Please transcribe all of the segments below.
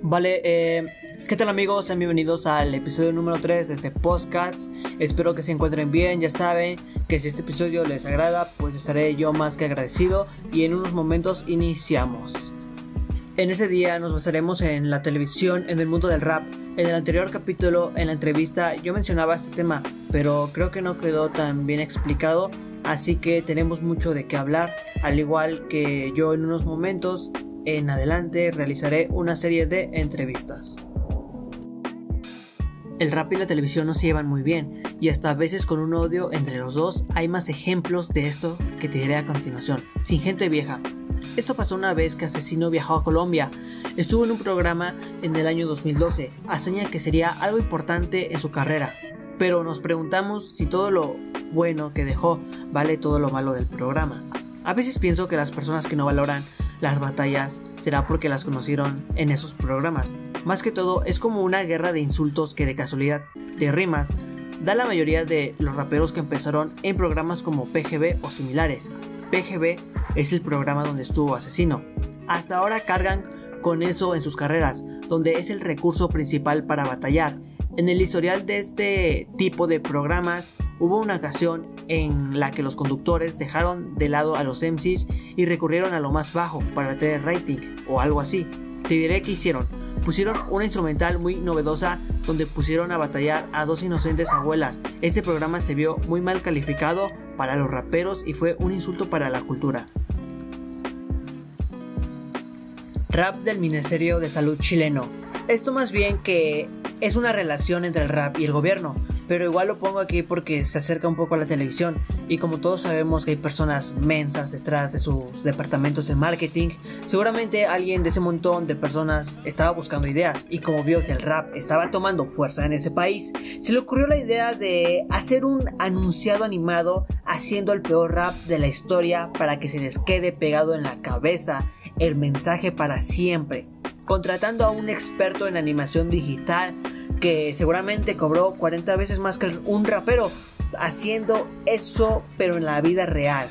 Vale, eh, ¿qué tal amigos? Sean bienvenidos al episodio número 3 de este podcast. Espero que se encuentren bien, ya saben que si este episodio les agrada, pues estaré yo más que agradecido y en unos momentos iniciamos. En este día nos basaremos en la televisión en el mundo del rap. En el anterior capítulo, en la entrevista, yo mencionaba este tema, pero creo que no quedó tan bien explicado, así que tenemos mucho de qué hablar, al igual que yo en unos momentos en adelante realizaré una serie de entrevistas. El rap y la televisión no se llevan muy bien y hasta a veces con un odio entre los dos hay más ejemplos de esto que te diré a continuación. Sin gente vieja. Esto pasó una vez que Asesino viajó a Colombia. Estuvo en un programa en el año 2012, hazaña que sería algo importante en su carrera. Pero nos preguntamos si todo lo bueno que dejó vale todo lo malo del programa. A veces pienso que las personas que no valoran las batallas será porque las conocieron en esos programas. Más que todo es como una guerra de insultos que de casualidad, de rimas, da la mayoría de los raperos que empezaron en programas como PGB o similares. PGB es el programa donde estuvo Asesino. Hasta ahora cargan con eso en sus carreras, donde es el recurso principal para batallar. En el historial de este tipo de programas hubo una ocasión en la que los conductores dejaron de lado a los MCs y recurrieron a lo más bajo para tener rating o algo así. Te diré que hicieron. Pusieron una instrumental muy novedosa donde pusieron a batallar a dos inocentes abuelas. Este programa se vio muy mal calificado para los raperos y fue un insulto para la cultura. Rap del Ministerio de Salud chileno. Esto más bien que es una relación entre el rap y el gobierno, pero igual lo pongo aquí porque se acerca un poco a la televisión. Y como todos sabemos que hay personas mensas detrás de sus departamentos de marketing, seguramente alguien de ese montón de personas estaba buscando ideas. Y como vio que el rap estaba tomando fuerza en ese país, se le ocurrió la idea de hacer un anunciado animado haciendo el peor rap de la historia para que se les quede pegado en la cabeza el mensaje para siempre contratando a un experto en animación digital que seguramente cobró 40 veces más que un rapero haciendo eso pero en la vida real.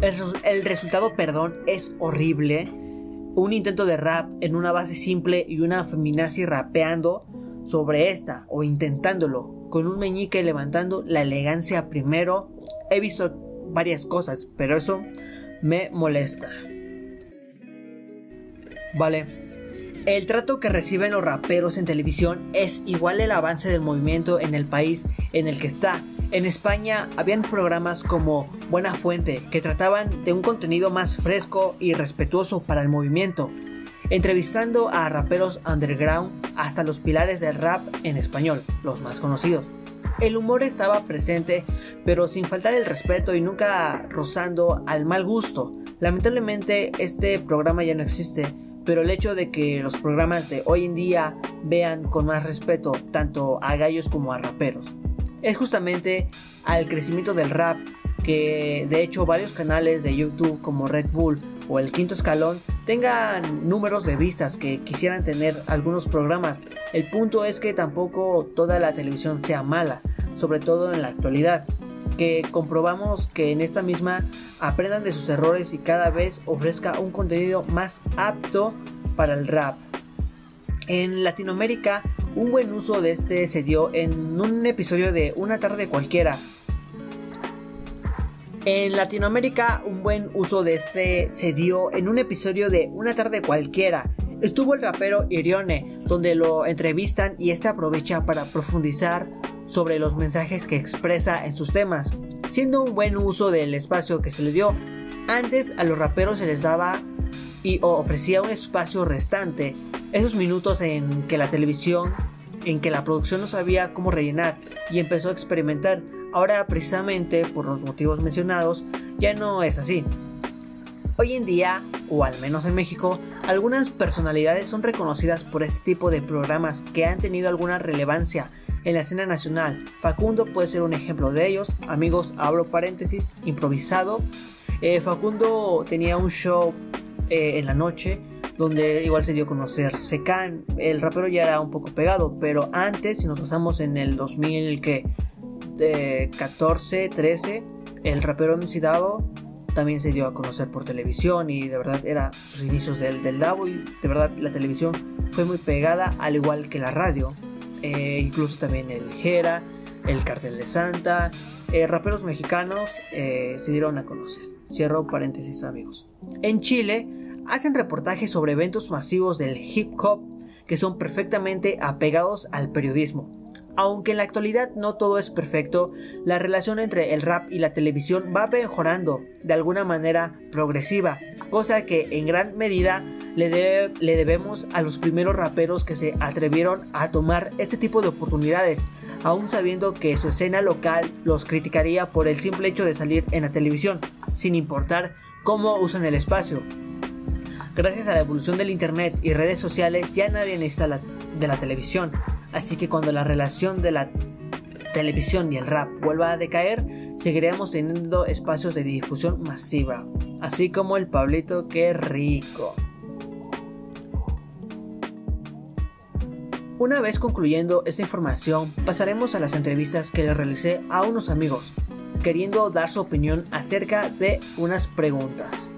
El, resultado, perdón, es horrible. Un intento de rap en una base simple y una feminazi rapeando sobre esta o intentándolo con un meñique levantando la elegancia primero. He visto varias cosas, pero eso me molesta. Vale, el trato que reciben los raperos en televisión es igual el avance del movimiento en el país en el que está. En España habían programas como Buena Fuente que trataban de un contenido más fresco y respetuoso para el movimiento, entrevistando a raperos underground hasta los pilares del rap en español, los más conocidos. El humor estaba presente, pero sin faltar el respeto y nunca rozando al mal gusto. Lamentablemente este programa ya no existe, pero el hecho de que los programas de hoy en día vean con más respeto tanto a gallos como a raperos es justamente al crecimiento del rap que de hecho varios canales de YouTube como Red Bull o el Quinto Escalón tengan números de vistas que quisieran tener algunos programas. El punto es que tampoco toda la televisión sea mala, sobre todo en la actualidad que comprobamos que en esta misma aprendan de sus errores y cada vez ofrezca un contenido más apto para el rap. En Latinoamérica, un buen uso de este se dio en un episodio de Una tarde cualquiera. En Latinoamérica, un buen uso de este se dio en un episodio de Una tarde cualquiera. Estuvo el rapero Irione, donde lo entrevistan y este aprovecha para profundizar sobre los mensajes que expresa en sus temas, siendo un buen uso del espacio que se le dio. Antes a los raperos se les daba y ofrecía un espacio restante, esos minutos en que la televisión, en que la producción no sabía cómo rellenar y empezó a experimentar. Ahora precisamente por los motivos mencionados ya no es así. Hoy en día, o al menos en México, algunas personalidades son reconocidas por este tipo de programas que han tenido alguna relevancia en la escena nacional. Facundo puede ser un ejemplo de ellos. Amigos, abro paréntesis, improvisado. Eh, Facundo tenía un show eh, en la noche donde igual se dio a conocer Secan. El rapero ya era un poco pegado, pero antes, si nos pasamos en el 2014, 13, el rapero MC también se dio a conocer por televisión y de verdad era sus inicios del, del y de verdad la televisión fue muy pegada al igual que la radio. Eh, incluso también el Jera, el Cartel de Santa, eh, raperos mexicanos eh, se dieron a conocer. Cierro paréntesis amigos. En Chile hacen reportajes sobre eventos masivos del hip hop que son perfectamente apegados al periodismo. Aunque en la actualidad no todo es perfecto, la relación entre el rap y la televisión va mejorando de alguna manera progresiva, cosa que en gran medida le, debemos a los primeros raperos que se atrevieron a tomar este tipo de oportunidades, aún sabiendo que su escena local los criticaría por el simple hecho de salir en la televisión, sin importar cómo usan el espacio. Gracias a la evolución del Internet y redes sociales ya nadie necesita de la televisión, así que cuando la relación de la televisión y el rap vuelva a decaer, seguiremos teniendo espacios de difusión masiva, así como el Pablito que rico. Una vez concluyendo esta información, pasaremos a las entrevistas que le realicé a unos amigos, queriendo dar su opinión acerca de unas preguntas.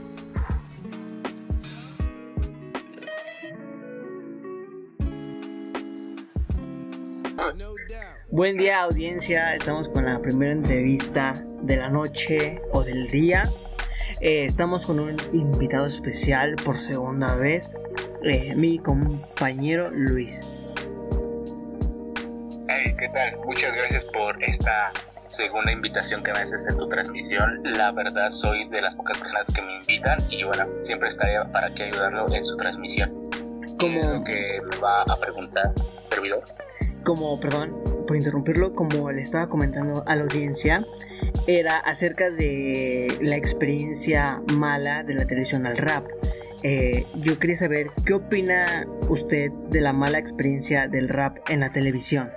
Buen día audiencia, estamos con la primera entrevista de la noche o del día. Eh, estamos con un invitado especial por segunda vez, eh, mi compañero Luis. Hey, ¿qué tal? Muchas gracias por esta segunda invitación que me haces en tu transmisión. La verdad soy de las pocas personas que me invitan y bueno, siempre estaré para que ayudarlo en su transmisión. ¿Cómo? que me va a preguntar, servidor? Como, perdón, por interrumpirlo, como le estaba comentando a la audiencia, era acerca de la experiencia mala de la televisión al rap. Eh, yo quería saber qué opina usted de la mala experiencia del rap en la televisión.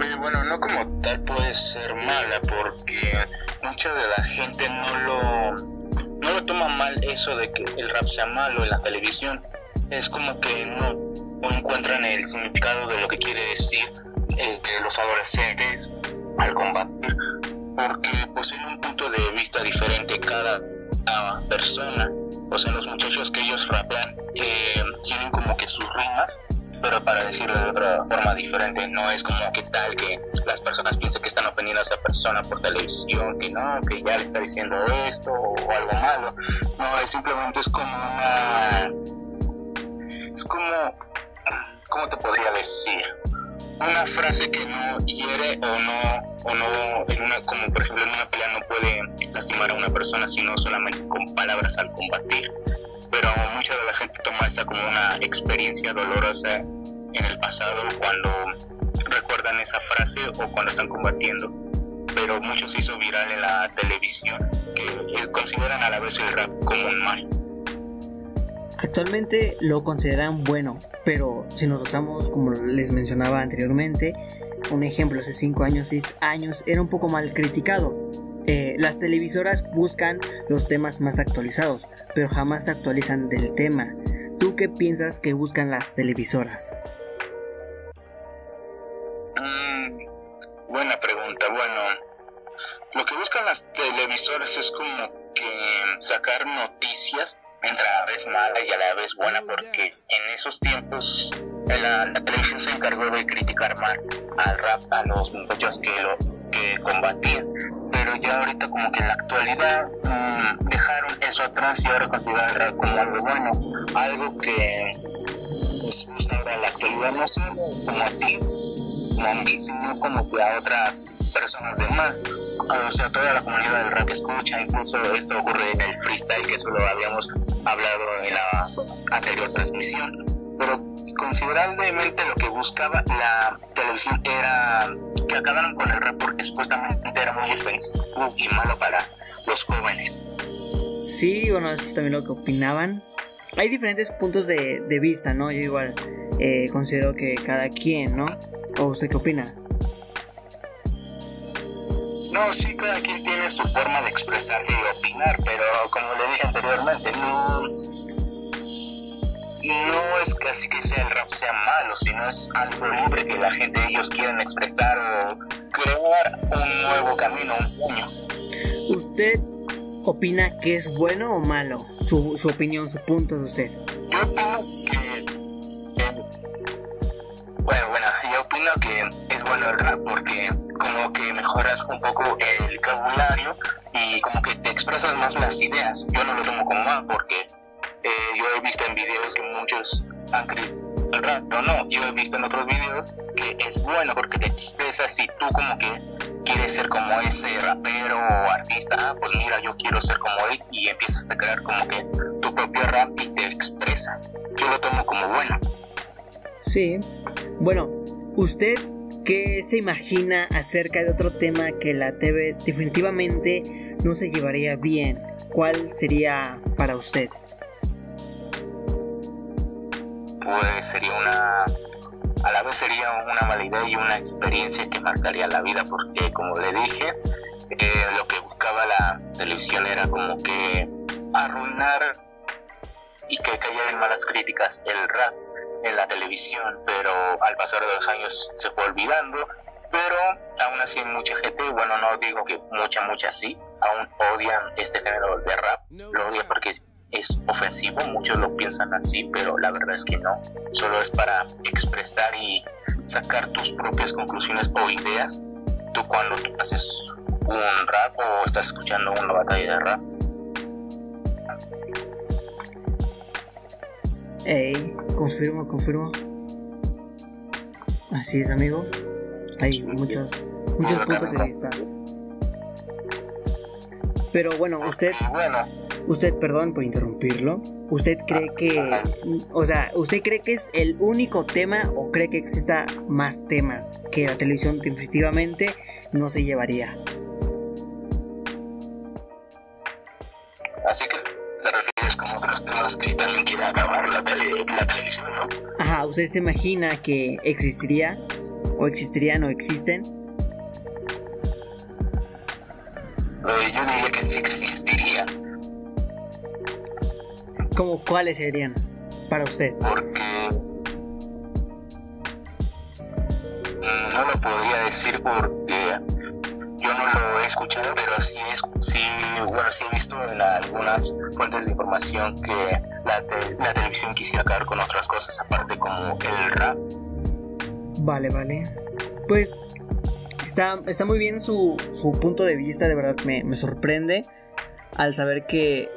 Eh, bueno, no como tal puede ser mala porque mucha de la gente no lo, no lo toma mal eso de que el rap sea malo en la televisión. Es como que no encuentran el significado de lo que quiere decir eh, los adolescentes al combatir, porque poseen un punto de vista diferente cada, persona. O sea, los muchachos que ellos rapean eh, tienen como que sus rimas, pero para decirlo de otra forma diferente, no es como que tal que las personas piensen que están ofendiendo a esa persona por televisión, que no, que ya le está diciendo esto o algo malo. No, es simplemente es como una... Es como ¿cómo te podría decir? Una frase que no hiere o no, o no en una, como por ejemplo en una pelea no puede lastimar a una persona, sino solamente con palabras al combatir. Pero mucha de la gente toma esta como una experiencia dolorosa en el pasado cuando recuerdan esa frase o cuando están combatiendo. Pero mucho se hizo viral en la televisión, que consideran a la vez el rap como un mal. Actualmente lo consideran bueno, pero si nos usamos como les mencionaba anteriormente, un ejemplo hace 5 años, 6 años era un poco mal criticado. Eh, las televisoras buscan los temas más actualizados, pero jamás se actualizan del tema. ¿Tú qué piensas que buscan las televisoras? Mm, buena pregunta. Bueno, lo que buscan las televisoras es como que sacar noticias a la vez mala y a la vez buena, porque en esos tiempos la, televisión se encargó de criticar mal al rap, a los muchachos que lo que combatían, pero ya ahorita como que en la actualidad mm, dejaron eso atrás y ahora consideran el rap como algo bueno, algo que pues, ahora en la actualidad no solo como a ti, como a mí, sino como que a otras personas de más. O sea, toda la comunidad del rap escucha, incluso esto ocurre en el freestyle, que eso lo habíamos hablado en la anterior transmisión. Pero considerablemente lo que buscaba la televisión era que acabaran con el rap porque supuestamente era muy ofensivo y malo para los jóvenes. Sí, bueno, es también lo que opinaban. Hay diferentes puntos de, de vista, ¿no? Yo igual eh, considero que cada quien, ¿no? ¿O usted qué opina? No, sí, cada quien tiene su forma de expresarse y opinar, pero como le dije anteriormente, no, no es casi que sea el rap sea malo, sino es algo libre que la gente ellos quieren expresar o crear un nuevo camino, un sueño. ¿usted opina que es bueno o malo? Su, su opinión, su punto de usted. Yo opino que... mejoras un poco el vocabulario y como que te expresas más las ideas. Yo no lo tomo como mal porque eh, yo he visto en videos que muchos han criticado el rap, pero no, yo he visto en otros videos que es bueno porque te expresas y tú como que quieres ser como ese rapero o artista, ah, pues mira, yo quiero ser como él y empiezas a crear como que tu propio rap y te expresas. Yo lo tomo como bueno. Sí, bueno, ¿usted qué se imagina acerca de otro tema que la TV definitivamente no se llevaría bien? ¿Cuál sería para usted? Pues sería una a la vez sería una mala idea y una experiencia que marcaría la vida porque como le dije eh, lo que buscaba la televisión era como que arruinar y que cayera en malas críticas el rap en la televisión pero al pasar de los años se fue olvidando pero aún así mucha gente bueno no digo que mucha mucha sí aún odian este género de rap lo odian porque es ofensivo, muchos lo piensan así, pero la verdad es que no, solo es para expresar y sacar tus propias conclusiones o ideas. Tú cuando tú haces un rap o estás escuchando una batalla de rap. Ey, confirmo, confirmo. Así es, amigo. Hay muchos, muchos puntos de vista. Pero bueno, usted. Usted, perdón por interrumpirlo, ¿usted cree que, o sea, usted cree que es el único tema o cree que exista más temas que la televisión definitivamente no se llevaría? Así que otros temas que también quiere acabar la, la televisión, ¿no? Ajá, ¿usted se imagina que existiría o existirían o existen? Eh, yo diría que existiría ¿Cómo cuáles serían para usted? Porque no lo podría decir porque yo lo he escuchado, pero sí, sí, bueno, sí he visto en algunas fuentes de información que la, televisión quisiera acabar con otras cosas aparte como el rap. Vale, vale. Pues está, está muy bien su, su punto de vista, de verdad me, me sorprende al saber que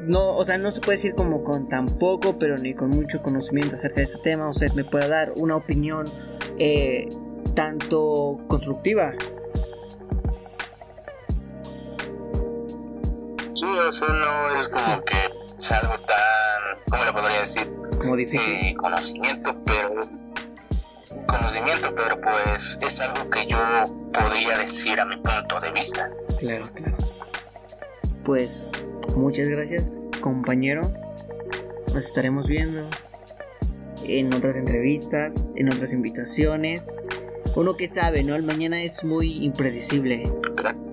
no, o sea, no se puede decir como con tan poco, pero ni con mucho conocimiento acerca de este tema. Usted me puede dar una opinión eh, tanto constructiva. Sí, eso no es como que sea algo tan, ¿cómo le podría decir? Como difícil. Eh, conocimiento, pero conocimiento, pero pues es algo que yo podría decir a mi punto de vista. Claro, claro. Pues Muchas gracias, compañero. Nos estaremos viendo en otras entrevistas, en otras invitaciones. Uno que sabe, ¿no? El mañana es muy impredecible. hecho,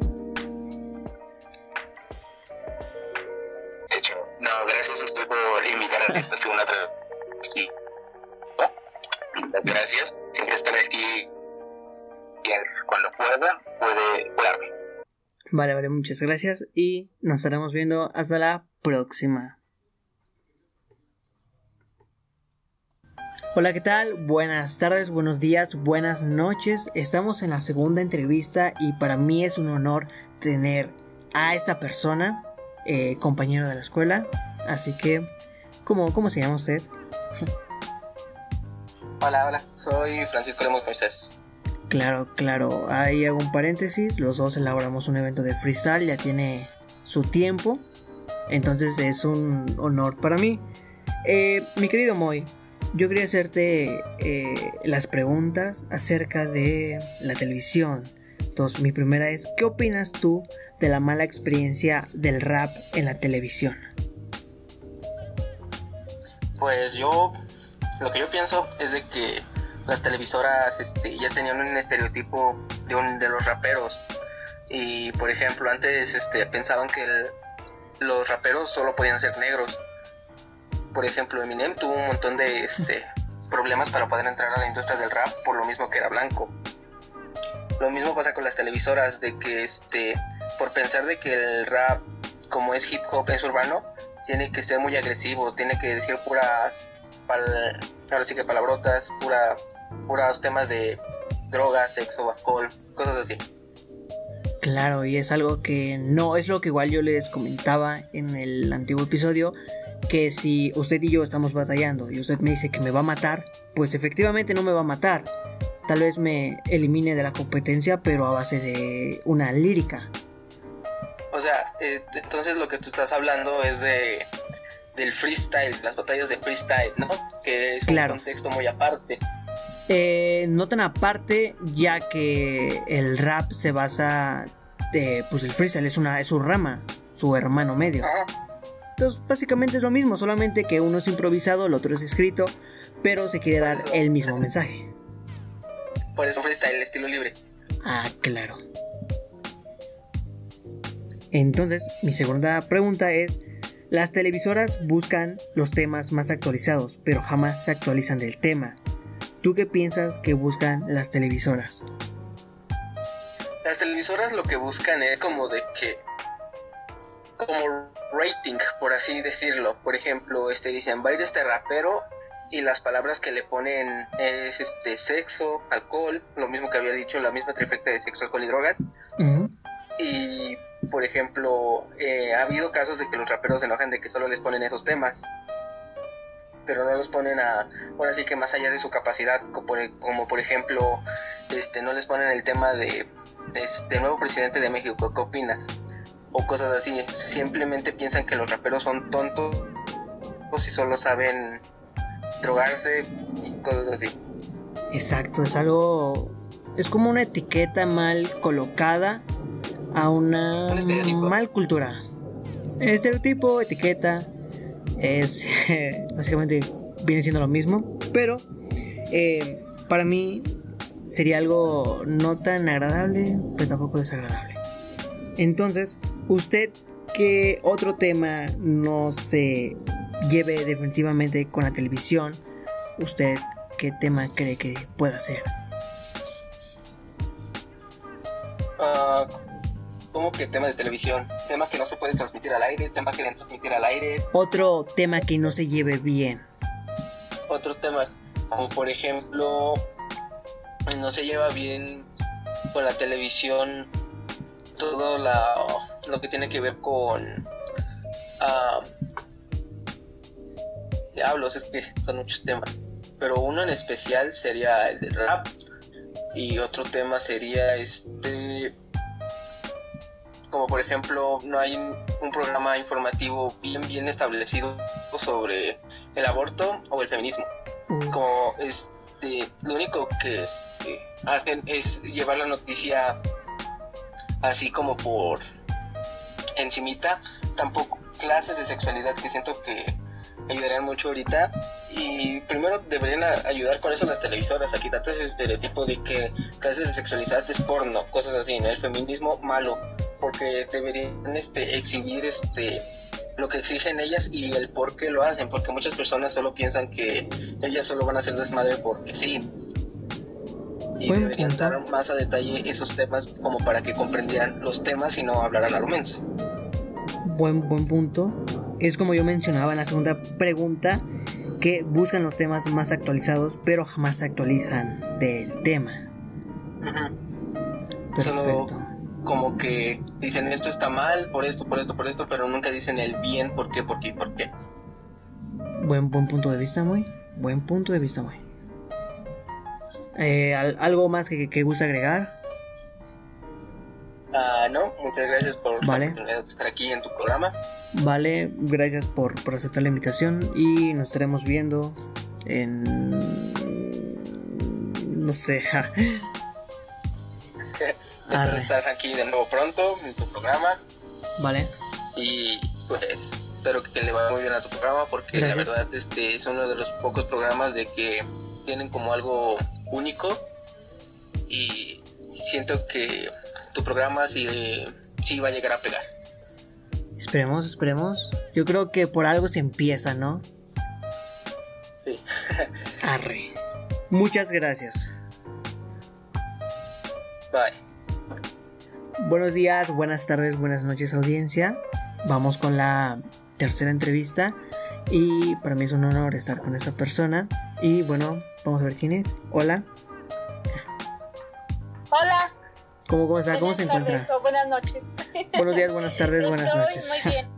Muchas gracias y nos estaremos viendo hasta la próxima. Hola, ¿qué tal? Buenas tardes, buenos días, buenas noches. Estamos en la segunda entrevista y para mí es un honor tener a esta persona, eh, compañero de la escuela. Así que, ¿cómo, cómo se llama usted? hola, hola, soy Francisco Lemos Moisés. Claro, claro. Ahí hago un paréntesis. Los dos elaboramos un evento de freestyle. Ya tiene su tiempo. Entonces es un honor para mí. Eh, mi querido Moy, yo quería hacerte eh, las preguntas acerca de la televisión. Entonces, mi primera es, ¿qué opinas tú de la mala experiencia del rap en la televisión? Pues yo, lo que yo pienso es de que las televisoras este, ya tenían un estereotipo de, un, de los raperos. Y por ejemplo, antes este, pensaban que los raperos solo podían ser negros. Por ejemplo, Eminem tuvo un montón de este, problemas para poder entrar a la industria del rap por lo mismo que era blanco. Lo mismo pasa con las televisoras, de que este, por pensar de que el rap, como es hip hop, es urbano, tiene que ser muy agresivo, tiene que decir puras, ahora sí que palabrotas, pura, puras temas de drogas, sexo, alcohol, cosas así. Claro, y es algo que no es lo que igual yo les comentaba en el antiguo episodio, que si usted y yo estamos batallando y usted me dice que me va a matar, pues efectivamente no me va a matar. Tal vez me elimine de la competencia, pero a base de una lírica. O sea, entonces lo que tú estás hablando es de del freestyle, las batallas de freestyle, ¿no? Que es un contexto muy aparte. Eh, no tan aparte, ya que el rap se basa, de, pues el freestyle es una es su rama, su hermano medio. Entonces, básicamente es lo mismo, solamente que uno es improvisado, el otro es escrito, pero se quiere dar el mismo mensaje. Por eso freestyle, estilo libre. Ah, claro. Entonces, mi segunda pregunta es, las televisoras buscan los temas más actualizados, pero jamás se actualizan del tema. ¿Tú qué piensas que buscan las televisoras? Las televisoras lo que buscan es como de que como rating, por así decirlo. Por ejemplo, este dicen, va a ir este rapero y las palabras que le ponen es este sexo, alcohol, lo mismo que había dicho, la misma trifecta de sexo, alcohol y drogas. Y por ejemplo, eh, ha habido casos de que los raperos se enojan de que solo les ponen esos temas, pero no los ponen a, ahora sí que más allá de su capacidad, como por, ejemplo, este, no les ponen el tema de, de, nuevo presidente de México, ¿qué opinas? O cosas así, simplemente piensan que los raperos son tontos o si solo saben drogarse y cosas así. Exacto, es algo, es como una etiqueta mal colocada a una mal cultura. Estereotipo, etiqueta, es básicamente viene siendo lo mismo, pero eh, para mí sería algo no tan agradable, pero tampoco desagradable. Entonces, usted que otro tema no se lleve definitivamente con la televisión, usted qué tema cree que pueda ser? Como que tema de televisión, tema que no se puede transmitir al aire, tema que deben transmitir al aire. Otro tema que no se lleve bien. Otro tema, como por ejemplo, no se lleva bien con la televisión todo lo que tiene que ver con uh, diablos, es que son muchos temas, pero uno en especial sería el de rap y otro tema sería este como por ejemplo no hay un programa informativo bien bien establecido sobre el aborto o el feminismo. Como este lo único que este, hacen es llevar la noticia así como por encimita. Tampoco clases de sexualidad que siento que ayudarían mucho ahorita. Y primero deberían ayudar con eso las televisoras. A quitarte ese estereotipo de que clases de sexualidad es porno, cosas así, ¿no? El feminismo malo, porque deberían este, exhibir este lo que exigen ellas y el por qué lo hacen, porque muchas personas solo piensan que ellas solo van a hacer desmadre porque sí. Y deberían dar más a detalle esos temas como para que comprendieran los temas y no hablaran a lo menso. Buen, buen punto. Es como yo mencionaba en la segunda pregunta, que buscan los temas más actualizados, pero jamás se actualizan del tema. Solo como que dicen esto está mal, por esto, por esto, por esto, pero nunca dicen el bien, por qué, por qué, por qué. Buen, buen punto de vista, muy. Buen punto de vista, muy. Eh, ¿Algo más que, que gusta agregar? Ah, no, muchas gracias por la oportunidad de estar aquí en tu programa. Vale, gracias por, aceptar la invitación y nos estaremos viendo en... no sé. Espero estar aquí de nuevo pronto en tu programa. Vale. Y pues espero que le vaya muy bien a tu programa porque la verdad este es uno de los pocos programas de que tienen como algo único y siento que tu programa sí, sí va a llegar a pegar. Esperemos, esperemos. Yo creo que por algo se empieza, ¿no? Sí. Arre. Muchas gracias. Bye. Buenos días, buenas tardes, buenas noches audiencia. Vamos con la tercera entrevista y para mí es un honor estar con esta persona. Y bueno, vamos a ver quién es. Hola. Hola. ¿Cómo, cómo está? ¿Cómo se encuentra? buenas noches. Buenos días, buenas tardes, buenas noches. Muy bien.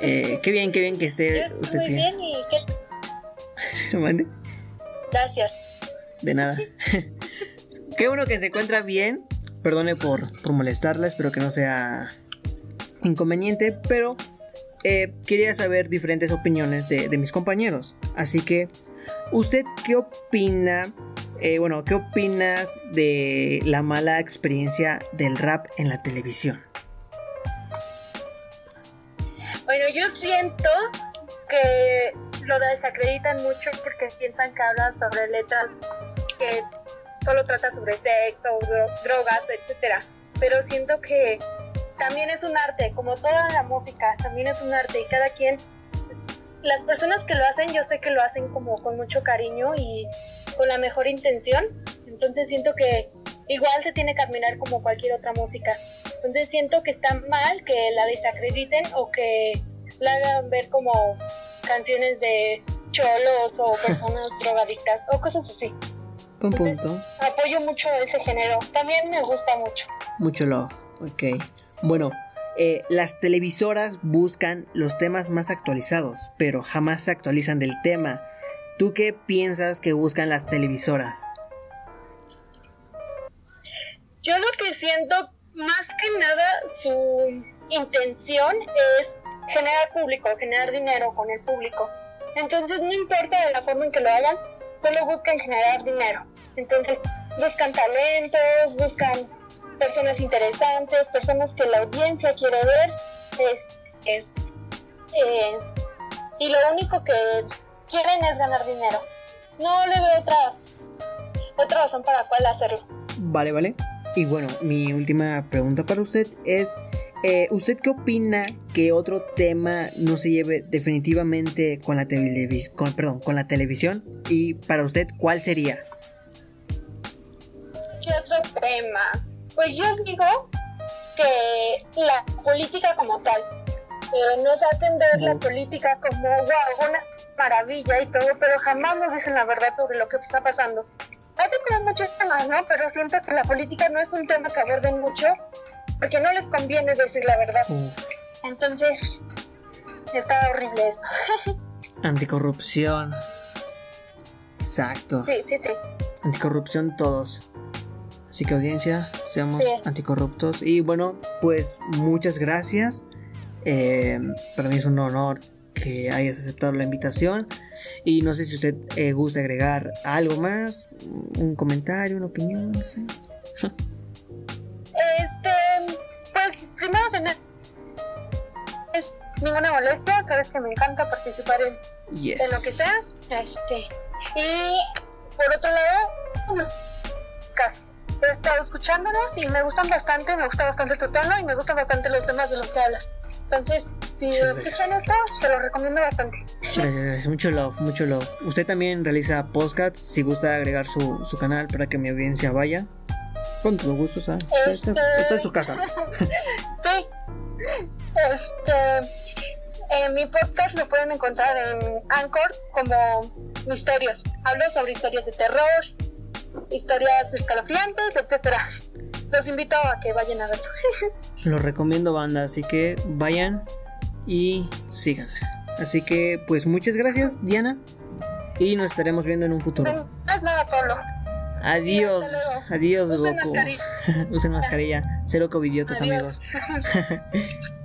Eh, qué bien, qué bien que esté usted muy bien. y qué... ¿Mande? Gracias. De nada. qué bueno que se encuentra bien. Perdone por, por molestarla, espero que no sea inconveniente, pero eh, quería saber diferentes opiniones de, mis compañeros. Así que, ¿usted qué opina? Eh, bueno, ¿qué opinas de la mala experiencia del rap en la televisión? Bueno, yo siento que lo desacreditan mucho porque piensan que hablan sobre letras que solo trata sobre sexo, drogas, etcétera. Pero siento que también es un arte, como toda la música, también es un arte y cada quien, las personas que lo hacen, yo sé que lo hacen como con mucho cariño y con la mejor intención, entonces siento que igual se tiene que admirar como cualquier otra música. Entonces siento que está mal que la desacrediten o que la hagan ver como canciones de cholos o personas drogadictas o cosas así. Punto. Apoyo mucho ese género. También me gusta mucho. Mucho lo. Ok. Bueno, eh, las televisoras buscan los temas más actualizados, pero jamás se actualizan del tema. ¿Tú qué piensas que buscan las televisoras? Yo lo que siento, más que nada, su intención es generar público, generar dinero con el público. Entonces no importa de la forma en que lo hagan, solo buscan generar dinero. Entonces buscan talentos, buscan personas interesantes, personas que la audiencia quiere ver. Es, eh, y lo único que quieren es ganar dinero. No le veo otra, otra razón para la cual hacerlo. Vale, vale. Y bueno, mi última pregunta para usted es, eh, ¿usted qué opina que otro tema no se lleve definitivamente con la, perdón, con la televisión? Y para usted, ¿cuál sería? ¿Qué otro tema? Pues yo digo que la política como tal, eh, nos hacen ver la política como wow, una maravilla y todo, pero jamás nos dicen la verdad sobre lo que está pasando. Hay que muchos temas, ¿no? Pero siento que la política no es un tema que aborden mucho, porque no les conviene decir la verdad. Entonces, está horrible esto. Anticorrupción. Exacto. Sí, sí, sí. Anticorrupción todos. Así que audiencia, seamos anticorruptos. Y bueno, pues muchas gracias. Eh, para mí es un honor que hayas aceptado la invitación. Y no sé si usted eh, gusta agregar algo más, un comentario, una opinión, no sé. Este, ninguna molestia, sabes que me encanta participar en, en lo que sea. Este, y por otro lado, casi he estado escuchándonos y me gustan bastante, me gusta bastante tu tono y me gustan bastante los temas de los que hablas. Entonces, si escuchan esto, se lo recomiendo bastante. Gracias, mucho love, mucho love. Usted también realiza podcasts, si gusta agregar su, su canal para que mi audiencia vaya. Con todo gusto, ¿sabes? Este... Está, en su casa. sí. Este, en mi podcast lo pueden encontrar en Anchor como Misterios. Hablo sobre historias de terror, historias escalofriantes, etcétera. Los invito a que vayan a verlo. Los recomiendo banda, así que vayan y síganla. Así que pues muchas gracias Diana y nos estaremos viendo en un futuro. No es nada, Pablo. Adiós, adiós, Usen Goku. Mascarilla. Usen mascarilla. Cero covidiotas, amigos.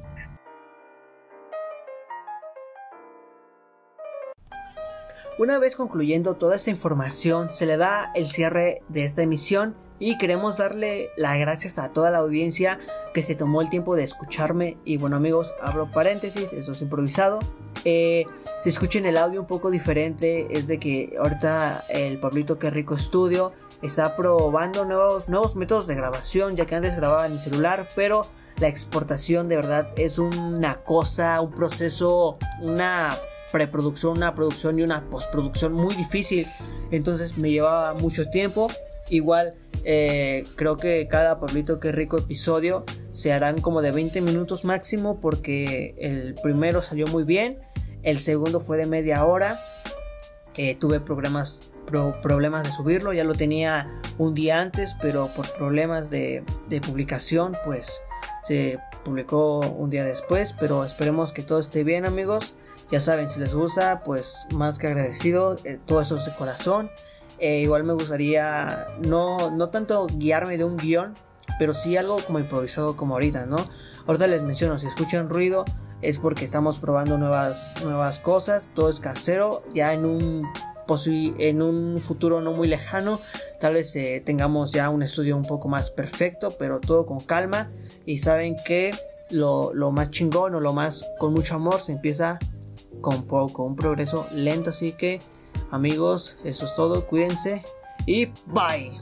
Una vez concluyendo toda esta información, se le da el cierre de esta emisión y queremos darle las gracias a toda la audiencia que se tomó el tiempo de escucharme. Y bueno amigos, abro paréntesis, esto es improvisado. Eh, si escuchen el audio un poco diferente, es de que ahorita el Pablito Que Rico Studio está probando nuevos, nuevos métodos de grabación, ya que antes grababa en mi celular, pero la exportación de verdad es una cosa, un proceso, una preproducción, una producción y una postproducción muy difícil. Entonces me llevaba mucho tiempo. Igual Eh, creo que cada Pablito que rico episodio se harán como de 20 minutos máximo porque el primero salió muy bien, el segundo fue de media hora, eh, tuve problemas, problemas de subirlo, ya lo tenía un día antes, pero por problemas de, publicación pues se publicó un día después, pero esperemos que todo esté bien amigos. Ya saben, si les gusta, pues más que agradecido, eh, todo eso es de corazón. Eh, igual me gustaría no, no tanto guiarme de un guion, pero sí algo como improvisado como ahorita, ¿no? Ahorita les menciono, si escuchan ruido es porque estamos probando nuevas, nuevas cosas, todo es casero, ya en un, en un futuro no muy lejano, tal vez eh, tengamos ya un estudio un poco más perfecto, pero todo con calma y saben que lo, lo más chingón o lo más con mucho amor se empieza con poco, un progreso lento, así que Amigos, eso es todo, cuídense y bye.